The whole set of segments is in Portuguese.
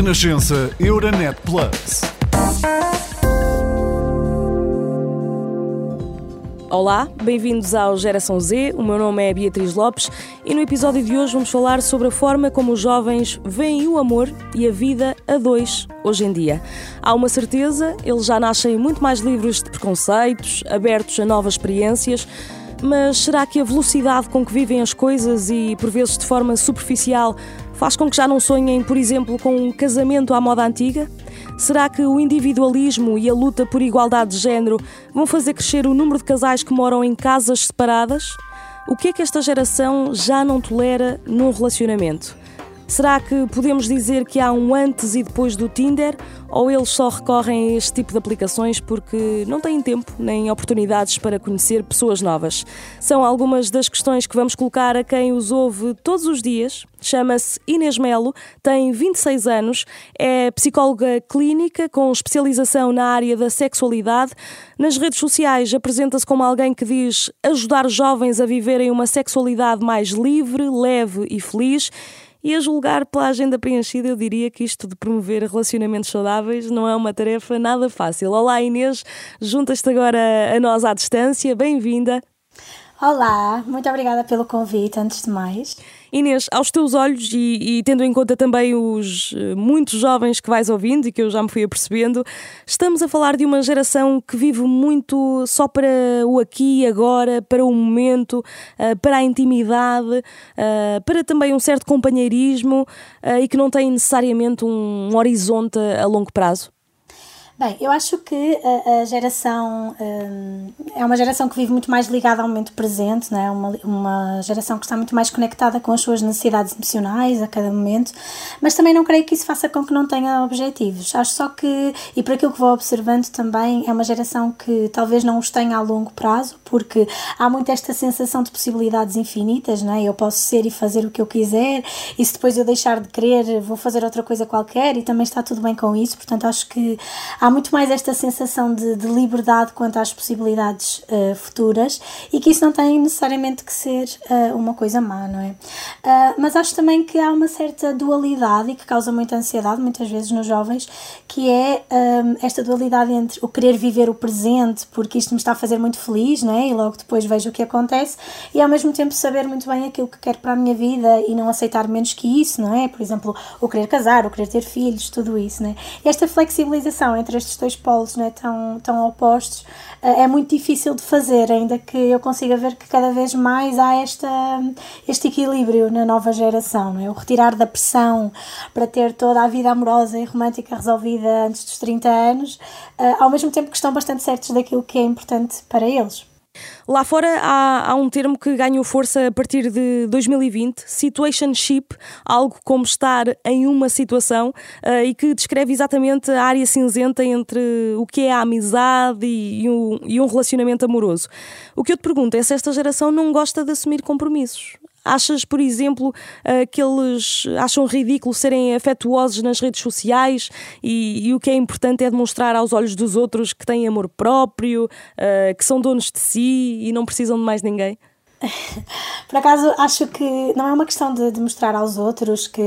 Renascença Euronet Plus. Olá, bem-vindos ao Geração Z. O meu nome é Beatriz Lopes e no episódio de hoje vamos falar sobre a forma como os jovens veem o amor e a vida a dois hoje em dia. Há uma certeza, eles já nascem muito mais livres de preconceitos, abertos a novas experiências. Mas será que a velocidade com que vivem as coisas e por vezes de forma superficial faz com que já não sonhem, por exemplo, com um casamento à moda antiga? Será que o individualismo e a luta por igualdade de género vão fazer crescer o número de casais que moram em casas separadas? O que é que esta geração já não tolera num relacionamento? Será que podemos dizer que há um antes e depois do Tinder? Ou eles só recorrem a este tipo de aplicações porque não têm tempo nem oportunidades para conhecer pessoas novas? São algumas das questões que vamos colocar a quem os ouve todos os dias. Chama-se Inês Melo, tem 26 anos, é psicóloga clínica com especialização na área da sexualidade. Nas redes sociais apresenta-se como alguém que diz ajudar jovens a viverem uma sexualidade mais livre, leve e feliz. E a julgar pela agenda preenchida, eu diria que isto de promover relacionamentos saudáveis não é uma tarefa nada fácil. Olá Inês, juntas-te agora a nós à distância, bem-vinda. Olá, muito obrigada pelo convite, antes de mais. Inês, aos teus olhos e, e, tendo em conta também os uh, muitos jovens que vais ouvindo e que eu já me fui apercebendo, estamos a falar de uma geração que vive muito só para o aqui e agora, para o momento, uh, para a intimidade, uh, para também um certo companheirismo e que não tem necessariamente um horizonte a longo prazo. Bem, eu acho que a, a geração um, é uma geração que vive muito mais ligada ao momento presente, né? uma, uma geração que está muito mais conectada com as suas necessidades emocionais a cada momento, mas também não creio que isso faça com que não tenha objetivos. Acho só que, e por aquilo que vou observando também, é uma geração que talvez não os tenha a longo prazo, porque há muito esta sensação de possibilidades infinitas, né? eu posso ser e fazer o que eu quiser, e se depois eu deixar de querer, vou fazer outra coisa qualquer, e também está tudo bem com isso, portanto acho que há muito mais esta sensação de, de liberdade quanto às possibilidades uh, futuras e que isso não tem necessariamente que ser uh, uma coisa má, não é? Uh, mas acho também que há uma certa dualidade e que causa muita ansiedade, muitas vezes nos jovens, que é esta dualidade entre o querer viver o presente porque isto me está a fazer muito feliz, não é? E logo depois vejo o que acontece e ao mesmo tempo saber muito bem aquilo que quero para a minha vida e não aceitar menos que isso, não é? Por exemplo, o querer casar, o querer ter filhos, tudo isso, não é? E esta flexibilização entre estes dois polos né, tão, tão opostos, eh, é muito difícil de fazer, ainda que eu consiga ver que cada vez mais há esta, este equilíbrio na nova geração. É? O retirar da pressão para ter toda a vida amorosa e romântica resolvida antes dos 30 anos, eh, ao mesmo tempo que estão bastante certos daquilo que é importante para eles. Lá fora há, há, um termo que ganhou força a partir de 2020, situationship, algo como estar em uma situação uh, e que descreve exatamente a área cinzenta entre o que é a amizade e, e, um, e um relacionamento amoroso. O que eu te pergunto é se esta geração não gosta de assumir compromissos. Achas, por exemplo, eh, que eles acham ridículo serem afetuosos nas redes sociais e, e, o que é importante é demonstrar aos olhos dos outros que têm amor próprio, eh, que são donos de si e não precisam de mais ninguém? Por acaso, acho que não é uma questão de, de, mostrar aos outros que,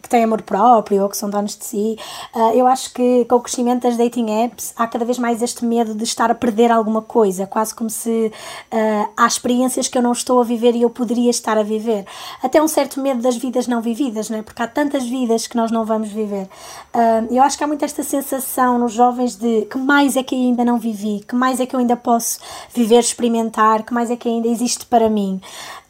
que têm amor próprio ou que são donos de si. Uh, eu acho que com o crescimento das dating apps há cada vez mais este medo de estar a perder alguma coisa, quase como se uh, há experiências que eu não estou a viver e eu poderia estar a viver. Até um certo medo das vidas não vividas, não é? porque há tantas vidas que nós não vamos viver. Uh, eu acho que há muito esta sensação nos jovens de que mais é que ainda não vivi, que mais é que eu ainda posso viver, experimentar, que mais é que ainda existe isto para mim.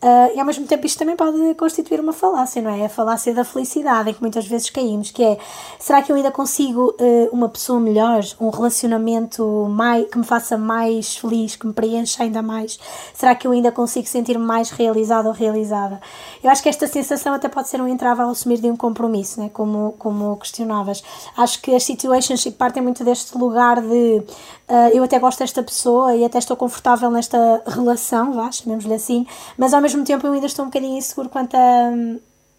Uh, e ao mesmo tempo isto também pode constituir uma falácia, não é? A falácia da felicidade em que muitas vezes caímos, que é será que eu ainda consigo uh, uma pessoa melhor, um relacionamento mais, que me faça mais feliz, que me preencha ainda mais? Será que eu ainda consigo sentir-me mais realizado ou realizada? Eu acho que esta sensação até pode ser um entrave ao assumir de um compromisso, né? como, como questionavas. Acho que as situationships partem muito deste lugar de uh, eu até gosto desta pessoa e até estou confortável nesta relação, vá, chamemos-lhe assim, mas ao mesmo tempo eu ainda estou um bocadinho inseguro quanto a,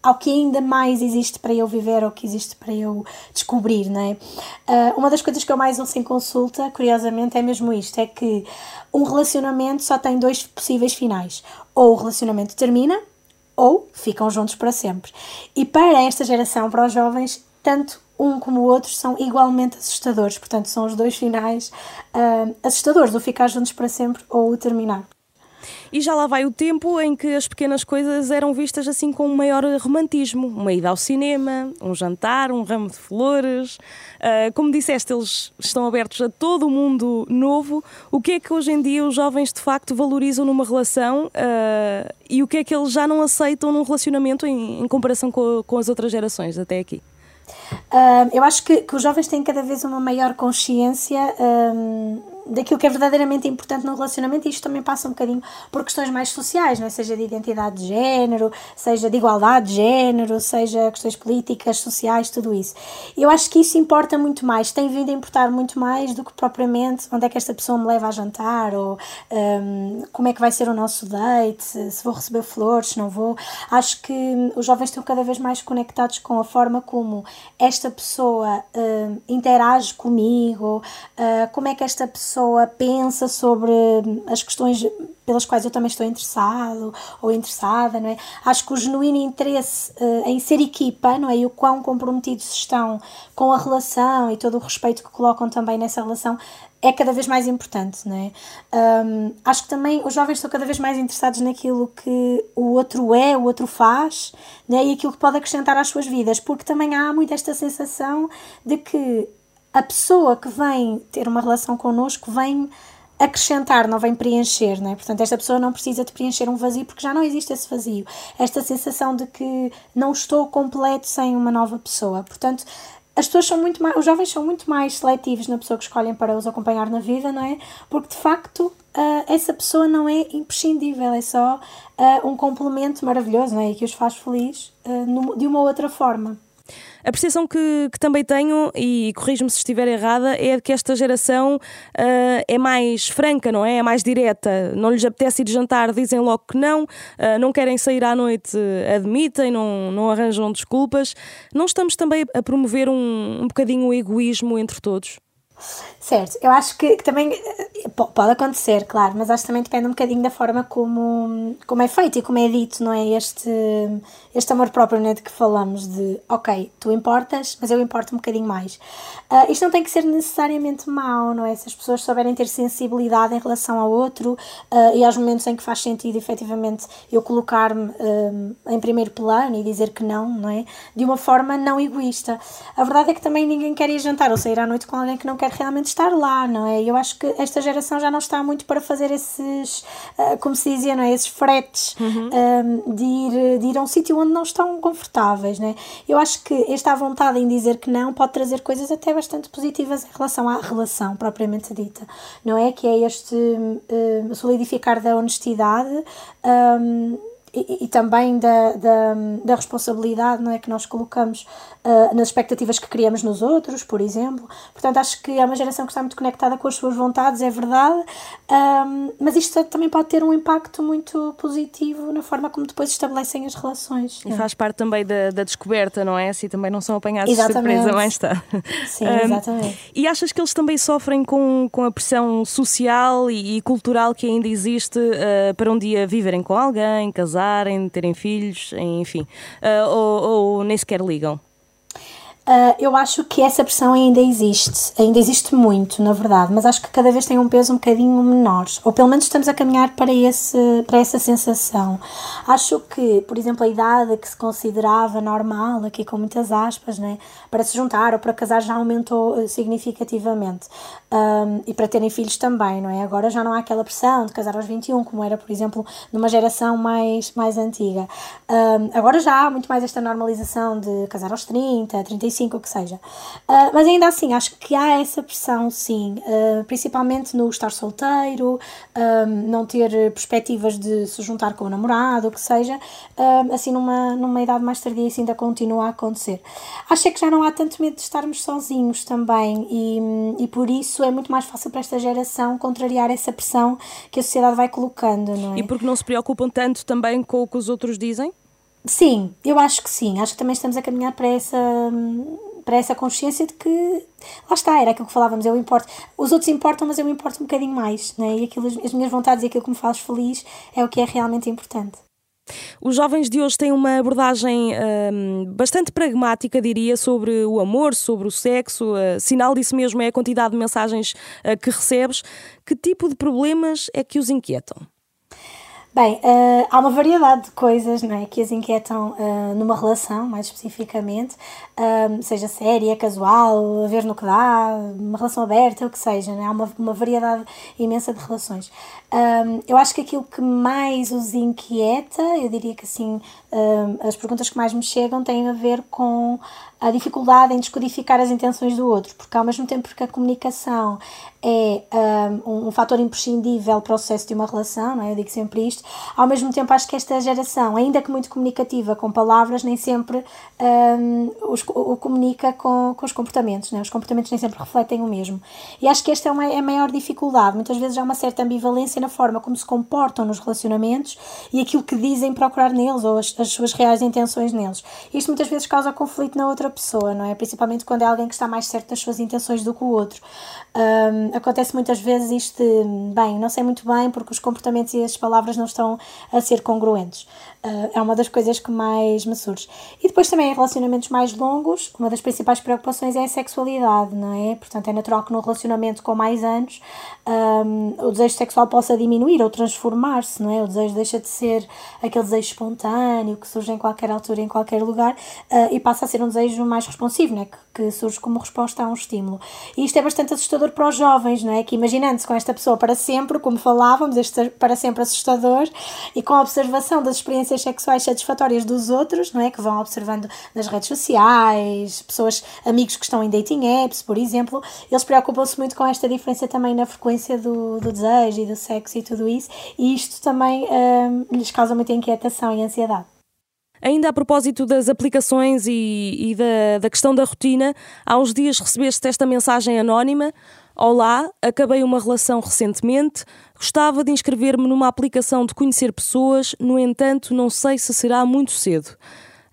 ao que ainda mais existe para eu viver ou que existe para eu descobrir, não é? Uh, uma das coisas que eu mais ouço em consulta, curiosamente, é mesmo isto: é que um relacionamento só tem dois possíveis finais. Ou o relacionamento termina, ou ficam juntos para sempre. E para esta geração, para os jovens, tanto um como o outro são igualmente assustadores. Portanto, são os dois finais uh, assustadores, o ficar juntos para sempre ou o terminar. E já lá vai o tempo em que as pequenas coisas eram vistas assim com um maior romantismo. Uma ida ao cinema, um jantar, um ramo de flores. Uh, como disseste, eles estão abertos a todo o mundo novo. O que é que hoje em dia os jovens de facto valorizam numa relação uh, e o que é que eles já não aceitam num relacionamento em, em comparação com, com as outras gerações até aqui? Uh, eu acho que, que, os jovens têm cada vez uma maior consciência daquilo que é verdadeiramente importante no relacionamento e isto também passa um bocadinho por questões mais sociais, não é? seja de identidade de género, seja de igualdade de género, seja questões políticas, sociais, tudo isso. Eu acho que isso importa muito mais, tem vindo a importar muito mais do que propriamente onde é que esta pessoa me leva a jantar ou um, como é que vai ser o nosso date, se vou receber flores, se não vou. Acho que os jovens estão cada vez mais conectados com a forma como esta pessoa uh, interage comigo, uh, como é que esta pessoa pensa sobre as questões pelas quais eu também estou interessado ou interessada, não é? Acho que o genuíno interesse uh, em ser equipa, não é? E o quão comprometidos estão com a relação e todo o respeito que colocam também nessa relação é cada vez mais importante, não é? Um, acho que também os jovens estão cada vez mais interessados naquilo que o outro é, o outro faz, né? e aquilo que pode acrescentar às suas vidas, porque também há muito esta sensação de que a pessoa que vem ter uma relação connosco vem acrescentar, não vem preencher, não é? Portanto, esta pessoa não precisa de preencher um vazio porque já não existe esse vazio. Esta sensação de que não estou completo sem uma nova pessoa. Portanto, as pessoas são muito mais, os jovens são muito mais seletivos na pessoa que escolhem para os acompanhar na vida, não é? Porque de facto uh, essa pessoa não é imprescindível, é só uh, um complemento maravilhoso, não é? E que os faz feliz uh, de uma outra forma. A percepção que, que também tenho, e corrijo-me se estiver errada, é que esta geração uh, é mais franca, não é? É mais direta. Não lhes apetece ir jantar, dizem logo que não, uh, não querem sair à noite, admitem, não, não arranjam desculpas. Não estamos também a promover um, um bocadinho o egoísmo entre todos? Certo, eu acho que, que, também eh, pode acontecer, claro, mas acho que também depende um bocadinho da forma como, como é feito e como é dito, não é? Este, este amor próprio né, de que falamos, de ok, tu importas, mas eu importo um bocadinho mais. Uh, isto não tem que ser necessariamente mau, não é? Se as pessoas souberem ter sensibilidade em relação ao outro uh, e aos momentos em que faz sentido efetivamente eu colocar-me uh, em primeiro plano e dizer que não, não é? De uma forma não egoísta. A verdade é que também ninguém quer ir jantar ou sair à noite com alguém que não quer realmente estar lá, não é? Eu acho que esta geração já não está muito para fazer esses, como se dizia, não é? Esses fretes uhum. de, ir, de ir a um sítio onde não estão confortáveis, né? Eu acho que esta vontade em dizer que não pode trazer coisas até bastante positivas em relação à relação propriamente dita, não é? Que é este uh, solidificar da honestidade. Um, e, e, também da, da, da, responsabilidade não é, que nós colocamos uh, nas expectativas que criamos nos outros, por exemplo. Portanto, acho que é uma geração que está muito conectada com as suas vontades, é verdade, um, mas isto também pode ter um impacto muito positivo na forma como depois estabelecem as relações. E é. faz parte também da, da descoberta, não é? Assim também não são apanhados exatamente. de surpresa, mais está. Sim, um, exatamente. E achas que eles também sofrem com, com a pressão social e, e cultural que ainda existe uh, para um dia viverem com alguém, casarem, terem filhos, enfim, uh, ou, ou nem sequer ligam? Uh, eu acho que essa pressão ainda existe, ainda existe muito, na verdade, mas acho que cada vez tem um peso um bocadinho menor, ou pelo menos estamos a caminhar para, esse, para essa sensação. Acho que, por exemplo, a idade que se considerava normal, aqui com muitas aspas, né, para se juntar ou para casar já aumentou eh, significativamente. Um, e para terem filhos também, não é? Agora já não há aquela pressão de casar aos 21, como era, por exemplo, numa geração mais, mais antiga. Um, agora já há muito mais esta normalização de casar aos 30, 35 25, o que seja. Uh, mas ainda assim, acho que há essa pressão, sim, uh, principalmente no estar solteiro, não ter perspectivas de se juntar com o namorado, o que seja, assim numa, numa idade mais tardia isso ainda continua a acontecer. Acho é que já não há tanto medo de estarmos sozinhos também e, e por isso é muito mais fácil para esta geração contrariar essa pressão que a sociedade vai colocando, não é? E porque não se preocupam tanto também com o que os outros dizem? Sim, eu acho que sim. Acho que também estamos a caminhar para essa, para essa consciência de que lá está, era aquilo que falávamos, eu importo. Os outros importam, mas eu me importo um bocadinho mais, né? e aquilo, as minhas vontades e aquilo que me faz feliz é o que é realmente importante. Os jovens de hoje têm uma abordagem hum, bastante pragmática, diria, sobre o amor, sobre o sexo. Uh, sinal disso mesmo é a quantidade de mensagens uh, que recebes. Que tipo de problemas é que os inquietam? Bem, uh, há uma variedade de coisas não é, que as inquietam uh, numa relação, mais especificamente, seja séria, casual, a ver no que dá, uma relação aberta, o que seja, é? há uma, uma variedade imensa de relações. eu acho que aquilo que mais os inquieta, eu diria que assim, as perguntas que mais me chegam têm a ver com a dificuldade em descodificar as intenções do outro, porque ao mesmo tempo que a comunicação é um, um fator imprescindível para o sucesso de uma relação, não é? eu digo sempre isto, ao mesmo tempo acho que esta geração, ainda que muito comunicativa com palavras, nem sempre um, os, o comunica com, com os comportamentos, não é? os comportamentos nem sempre refletem o mesmo. E acho que esta é, uma, é a maior dificuldade, muitas vezes há uma certa ambivalência na forma como se comportam nos relacionamentos e aquilo que dizem procurar neles ou as, as suas reais intenções neles. Isto muitas vezes causa conflito na outra pessoa, não é? Principalmente quando é alguém que está mais certo das suas intenções do que o outro. Acontece muitas vezes isto de, bem, não sei muito bem porque os comportamentos e as palavras não estão a ser congruentes. Uh, é uma das coisas que mais me surge. E depois também em relacionamentos mais longos, uma das principais preocupações é a sexualidade, não é? Portanto, é natural que num relacionamento com mais anos um, o desejo sexual possa diminuir ou transformar-se, não é? O desejo deixa de ser aquele desejo espontâneo que surge em qualquer altura, em qualquer lugar uh, e passa a ser um desejo mais responsivo, não é? Que, que surge como resposta a um estímulo. E isto é bastante assustador para os jovens, não é? Que imaginando-se com esta pessoa para sempre, como falávamos, este para sempre assustador, e com a observação das experiências sexuais satisfatórias dos outros, não é? Que vão observando nas redes sociais, pessoas, amigos que estão em dating apps, por exemplo, eles preocupam-se muito com esta diferença também na frequência do, do desejo e do sexo e tudo isso, e isto também hum, lhes causa muita inquietação e ansiedade. Ainda a propósito das aplicações e, e da, da, questão da rotina, há uns dias recebeste esta mensagem anónima. Olá, acabei uma relação recentemente. Gostava de inscrever-me numa aplicação de conhecer pessoas, no entanto, não sei se será muito cedo.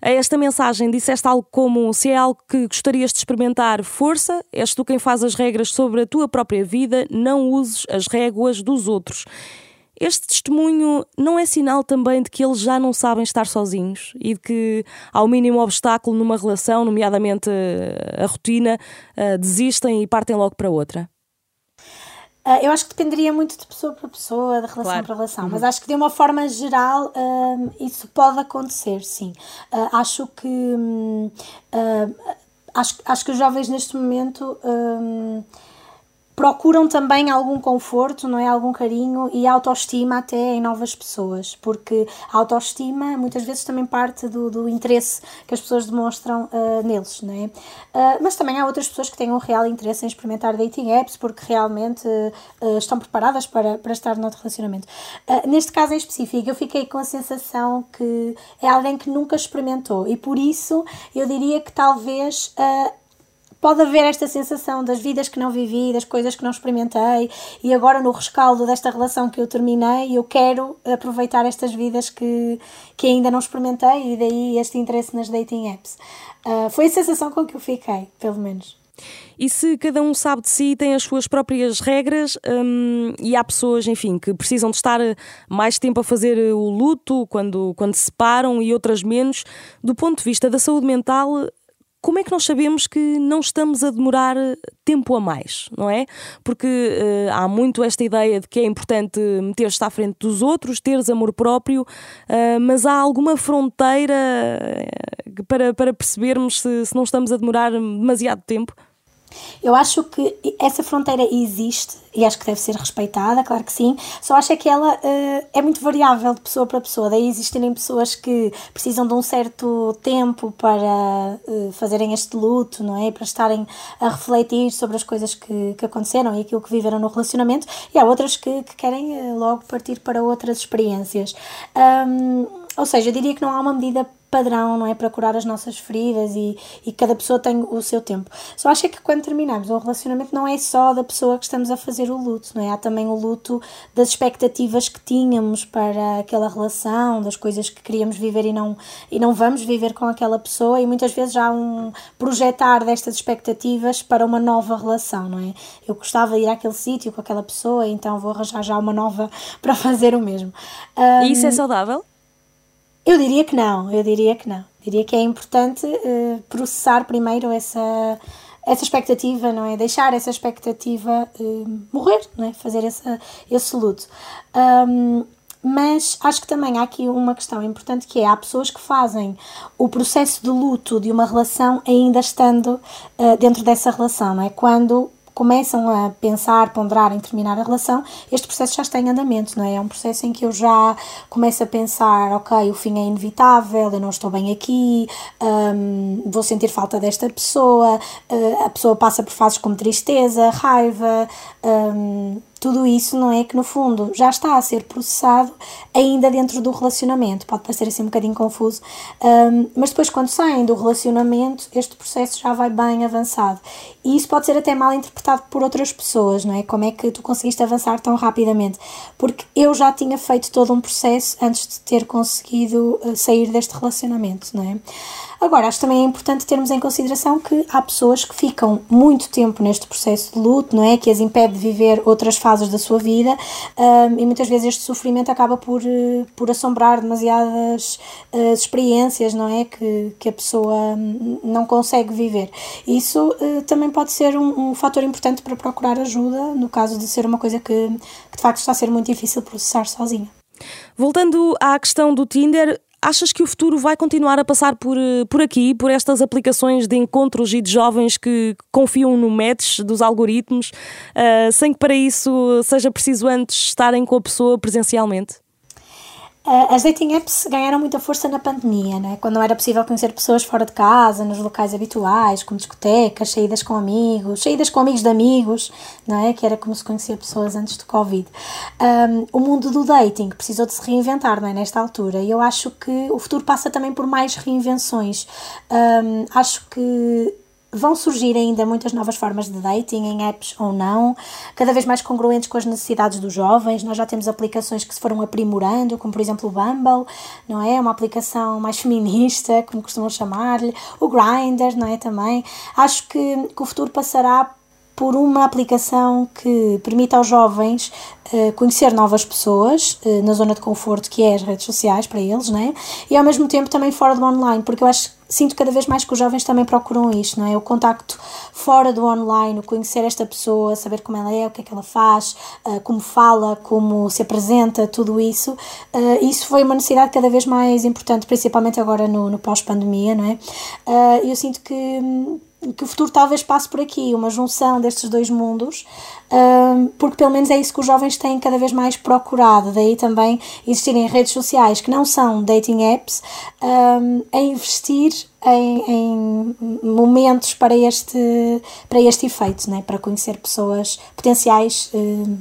A esta mensagem disseste algo como: se é algo que gostarias de experimentar, força, és tu quem faz as regras sobre a tua própria vida, não uses as réguas dos outros. Este testemunho não é sinal também de que eles já não sabem estar sozinhos e de que, ao mínimo obstáculo numa relação, nomeadamente eh, a rotina, eh, desistem e partem logo para outra? Uh, eu acho que dependeria muito de pessoa para pessoa, de relação claro. para relação, uhum. mas acho que de uma forma geral uh, isso pode acontecer, sim. Uh, acho que hum, acho, acho que os jovens neste momento hum, procuram também algum conforto, não é? Algum carinho e autoestima até em novas pessoas, porque a autoestima muitas vezes também parte do, do interesse que as pessoas demonstram uh, neles, não é? Uh, mas também há outras pessoas que têm um real interesse em experimentar dating apps porque realmente uh, estão preparadas para, para estar noutro relacionamento. neste caso em específico, eu fiquei com a sensação que é alguém que nunca experimentou e por isso eu diria que talvez pode haver esta sensação das vidas que não vivi, das coisas que não experimentei e agora no rescaldo desta relação que eu terminei, eu quero aproveitar estas vidas que, que ainda não experimentei e daí este interesse nas dating apps. Uh, foi a sensação com que eu fiquei, pelo menos. E se cada um sabe de si, tem as suas próprias regras hum, e há pessoas, enfim, que precisam de estar mais tempo a fazer o luto quando, quando se separam e outras menos, do ponto de vista da saúde mental, como é que nós sabemos que não estamos a demorar tempo a mais, não é? Porque uh, há muito esta ideia de que é importante meter-se à frente dos outros, teres amor próprio, uh, mas há alguma fronteira uh, para, para percebermos se, se não estamos a demorar demasiado tempo? Eu acho que essa fronteira existe e acho que deve ser respeitada, claro que sim. Só acho é que ela uh, é muito variável de pessoa para pessoa. Daí existirem pessoas que precisam de um certo tempo para uh, fazerem este luto, não é? Para estarem a refletir sobre as coisas que, que aconteceram e aquilo que viveram no relacionamento, e há outras que, que querem uh, logo partir para outras experiências. Um, ou seja, eu diria que não há uma medida padrão, não é? Para curar as nossas feridas e, e cada pessoa tem o seu tempo. Só acho que quando terminamos um relacionamento não é só da pessoa que estamos a fazer o luto, não é? Há também o luto das expectativas que tínhamos para aquela relação, das coisas que queríamos viver e não, e não vamos viver com aquela pessoa e muitas vezes há um projetar destas expectativas para uma nova relação, não é? Eu gostava de ir àquele sítio com aquela pessoa, então vou arranjar já uma nova para fazer o mesmo. Um, e isso é saudável? Eu diria que não, eu diria que não. Diria que é importante uh, processar primeiro essa, essa expectativa, não é? Deixar essa expectativa uh, morrer, não é? Fazer essa, esse luto. Um, mas acho que também há aqui uma questão importante que é há pessoas que fazem o processo de luto de uma relação ainda estando uh, dentro dessa relação, não é? Quando começam a pensar, ponderar em terminar a relação, este processo já está em andamento, não é? É um processo em que eu já começo a pensar, ok, o fim é inevitável, eu não estou bem aqui, um, vou sentir falta desta pessoa, uh, a pessoa passa por fases como tristeza, raiva, um, tudo isso não é que no fundo já está a ser processado ainda dentro do relacionamento. Pode parecer assim um bocadinho confuso, um, mas depois quando saem do relacionamento, este processo já vai bem avançado. E isso pode ser até mal interpretado por outras pessoas, não é? Como é que tu conseguiste avançar tão rapidamente? Porque eu já tinha feito todo um processo antes de ter conseguido uh, sair deste relacionamento, não é? Agora, acho também é importante termos em consideração que há pessoas que ficam muito tempo neste processo de luto, não é? Que as impede de viver outras fases da sua vida um, e muitas vezes este sofrimento acaba por, eh, por assombrar demasiadas uh, experiências, não é? Que, que a pessoa não consegue viver. Isso uh, também pode ser um, um fator importante para procurar ajuda, no caso de ser uma coisa que, que de facto está a ser muito difícil processar sozinha. Voltando à questão do Tinder, Achas que o futuro vai continuar a passar por, eh, por aqui, por estas aplicações de encontros e de jovens que confiam no match dos algoritmos, uh, sem que para isso seja preciso antes estarem com a pessoa presencialmente? Eh, as dating apps ganharam muita força na pandemia, né? quando não era possível conhecer pessoas fora de casa, nos locais habituais, como discotecas, saídas com amigos, saídas com amigos de amigos, não é? que era como se conhecia pessoas antes do Covid. Um, o mundo do dating precisou de se reinventar não é? nesta altura e eu acho que o futuro passa também por mais reinvenções. Um, acho que Vão surgir ainda muitas novas formas de dating, em apps ou não, cada vez mais congruentes com as necessidades dos jovens. Nós já temos aplicações que se foram aprimorando, como por exemplo o Bumble, não é? Uma aplicação mais feminista, como costumam chamar-lhe, o Grindr, não é? Também. Acho que, que o futuro passará por uma aplicação que permita aos jovens uh, conhecer novas pessoas uh, na zona de conforto que é as redes sociais para eles, né? E ao mesmo tempo também fora do online, porque eu acho sinto cada vez mais que os jovens também procuram isto, não é? O contacto fora do online, o conhecer esta pessoa, saber como ela é, o que é que ela faz, uh, como fala, como se apresenta, tudo isso. Uh, isso foi uma necessidade cada vez mais importante, principalmente agora no, no pós-pandemia, não é? Uh, eu sinto que hum, que o futuro talvez passe por aqui, uma junção destes dois mundos, porque pelo menos é isso que os jovens têm cada vez mais procurado. Daí também existirem redes sociais que não são dating apps, a investir em, em, momentos para este, para este efeito, né? para conhecer pessoas, potenciais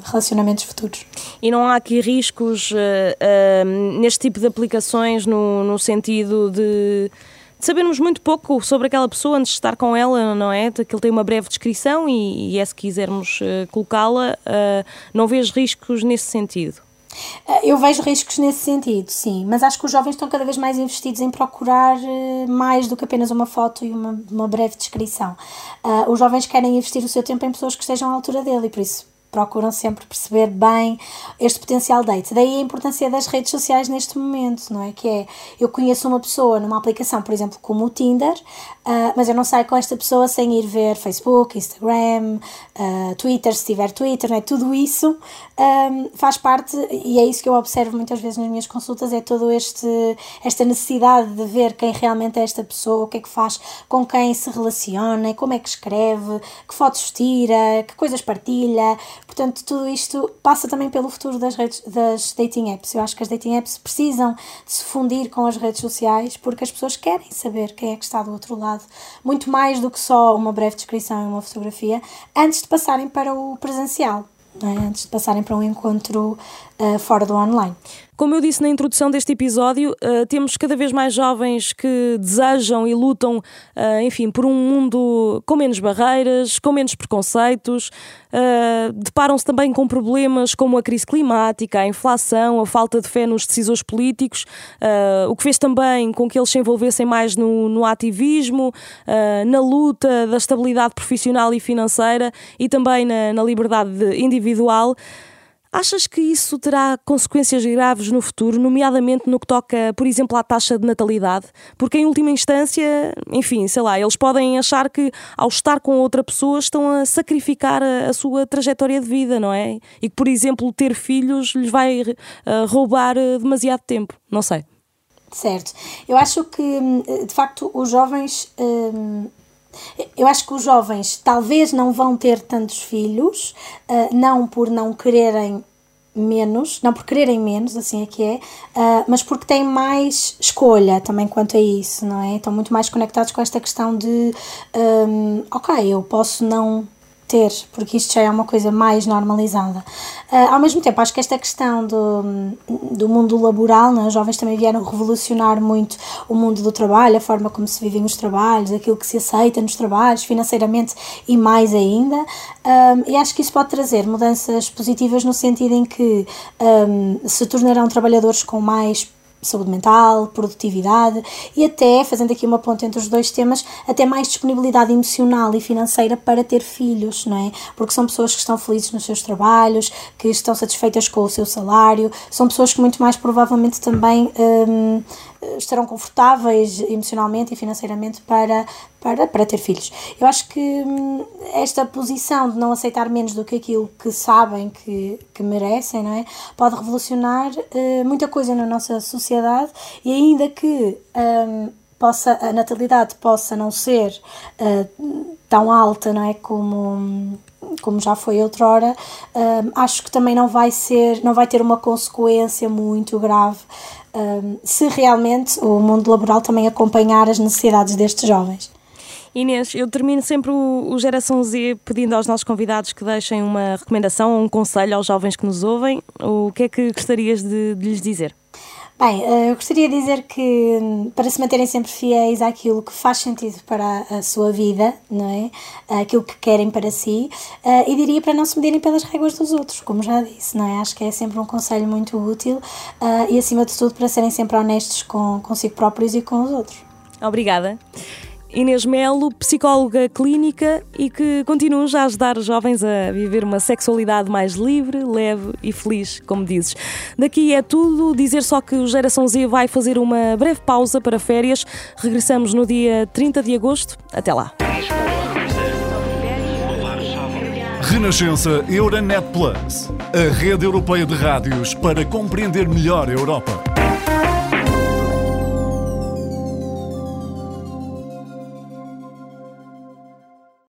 relacionamentos futuros. E não há aqui riscos uh, uh, neste tipo de aplicações no, no sentido de sabermos muito pouco sobre aquela pessoa antes de estar com ela, não é? Que ele tem uma breve descrição e, e é se quisermos uh, colocá-la, uh, não vês riscos nesse sentido? Eh, eu vejo riscos nesse sentido, sim, mas acho que os jovens estão cada vez mais investidos em procurar mais do que apenas uma foto e uma, uma breve descrição. Uh, os jovens querem investir o seu tempo em pessoas que estejam à altura dele e por isso procuram sempre perceber bem este potencial date. Daí a importância das redes sociais neste momento, não é? Que é, eu conheço uma pessoa numa aplicação, por exemplo, como o Tinder, uh, mas eu não saio com esta pessoa sem ir ver Facebook, Instagram, uh, Twitter, se tiver Twitter, não é? Tudo isso um, faz parte, e é isso que eu observo muitas vezes nas minhas consultas, é todo este, esta necessidade de ver quem realmente é esta pessoa, o que é que faz, com quem se relaciona, como é que escreve, que fotos tira, que coisas partilha, Portanto, tudo isto passa também pelo futuro das redes das dating apps. Eu acho que as dating apps precisam de se fundir com as redes sociais porque as pessoas querem saber quem é que está do outro lado, muito mais do que só uma breve descrição e uma fotografia, antes de passarem para o presencial. É? Antes de passarem para um encontro uh, fora do online. Como eu disse na introdução deste episódio, uh, temos cada vez mais jovens que desejam e lutam, uh, enfim, por um mundo com menos barreiras, com menos preconceitos. Uh, Deparam-se também com problemas como a crise climática, a inflação, a falta de fé nos decisores políticos, o que fez também com que eles se envolvessem mais no, no ativismo, na luta da estabilidade profissional e financeira e também na, na liberdade individual. Achas que isso terá consequências graves no futuro, nomeadamente no que toca, por exemplo, à taxa de natalidade? Porque, em última instância, enfim, sei lá, eles podem achar que ao estar com outra pessoa estão a sacrificar a, a sua trajetória de vida, não é? E que, por exemplo, ter filhos lhes vai uh, roubar uh, demasiado tempo. Não sei. Certo. Eu acho que, hum, de facto, os jovens. Hum, eu acho que os jovens talvez não vão ter tantos filhos, uh, não por não quererem menos, não por quererem menos, assim é que é, uh, mas porque têm mais escolha também quanto a isso, não é? Estão muito mais conectados com esta questão de, um, ok, eu posso não ter, porque isto já é uma coisa mais normalizada. Uh, ao mesmo tempo, acho que esta questão do, do mundo laboral, né, os jovens também vieram revolucionar muito o mundo do trabalho, a forma como se vivem os trabalhos, aquilo que se aceita nos trabalhos, financeiramente e mais ainda. Um, ah, e acho que isso pode trazer mudanças positivas no sentido em que um, se tornarão trabalhadores com mais saúde mental, produtividade e até, fazendo aqui uma ponta entre os dois temas, até mais disponibilidade emocional e financeira para ter filhos, não é? Porque são pessoas que estão felizes nos seus trabalhos, que estão satisfeitas com o seu salário, são pessoas que muito mais provavelmente também hum, estarão confortáveis emocionalmente e financeiramente para, para, para ter filhos. Eu acho que hum, esta posição de não aceitar menos do que aquilo que sabem que, que merecem, não é? Pode revolucionar uh, muita coisa na nossa sociedade e ainda que um, possa, a natalidade possa não ser uh, tão alta, não é? Como como já foi outrora, um, acho que também não vai ser, não vai ter uma consequência muito grave um, se realmente o mundo laboral também acompanhar as necessidades destes jovens. Inês, eu termino sempre o, o, Geração Z pedindo aos nossos convidados que deixem uma recomendação ou um conselho aos jovens que nos ouvem. O que é que gostarias de, de lhes dizer? Bem, eh, eu gostaria de dizer que hum, para se manterem sempre fiéis àquilo que faz sentido para a sua vida, não é? Aquilo que querem para si, eh, e diria para não se medirem pelas réguas dos outros, como já disse, não é? Acho que é sempre um conselho muito útil eh, e, acima de tudo, para serem sempre honestos com consigo próprios e com os outros. Obrigada. Inês Melo, psicóloga clínica e que continua a ajudar os jovens a viver uma sexualidade mais livre, leve e feliz, como dizes. Daqui é tudo. Dizer só que o Geração Z vai fazer uma breve pausa para férias. Regressamos no dia 30 de agosto. Até lá. Renascença Euronet Plus, a rede europeia de rádios para compreender melhor a Europa.